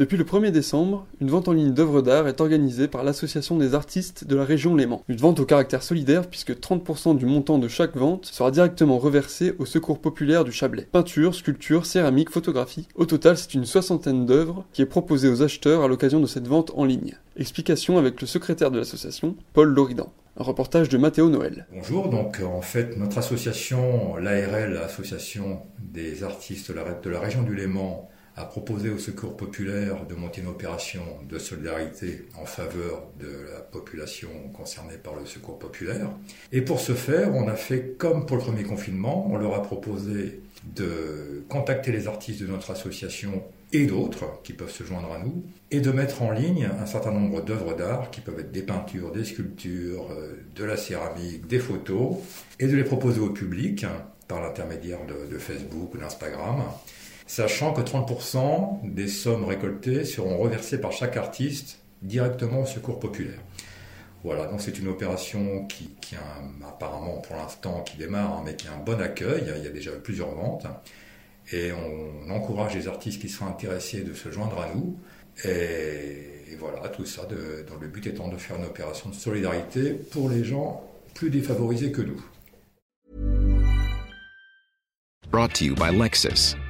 Depuis le 1er décembre, une vente en ligne d'œuvres d'art est organisée par l'Association des artistes de la région Léman. Une vente au caractère solidaire puisque 30% du montant de chaque vente sera directement reversé au secours populaire du Chablais. Peinture, sculpture, céramique, photographie. Au total, c'est une soixantaine d'œuvres qui est proposée aux acheteurs à l'occasion de cette vente en ligne. Explication avec le secrétaire de l'association, Paul Loridan. Un reportage de Mathéo Noël. Bonjour, donc en fait notre association, l'ARL, l'Association des artistes de la région du Léman, a proposé au Secours populaire de monter une opération de solidarité en faveur de la population concernée par le Secours populaire. Et pour ce faire, on a fait comme pour le premier confinement, on leur a proposé de contacter les artistes de notre association et d'autres qui peuvent se joindre à nous, et de mettre en ligne un certain nombre d'œuvres d'art qui peuvent être des peintures, des sculptures, euh, de la céramique, des photos, et de les proposer au public par l'intermédiaire de, de Facebook ou d'Instagram sachant que 30% des sommes récoltées seront reversées par chaque artiste directement au secours populaire. Voilà, donc c'est une opération qui, apparemment pour l'instant qui démarre, hein, mais qui a un bon accueil. Il y a déjà plusieurs ventes. Et on encourage les artistes qui sont intéressés de se joindre à nous. Et, voilà, tout ça dans le but étant de faire une opération de solidarité pour les gens plus défavorisés que nous. Brought to you by Lexus.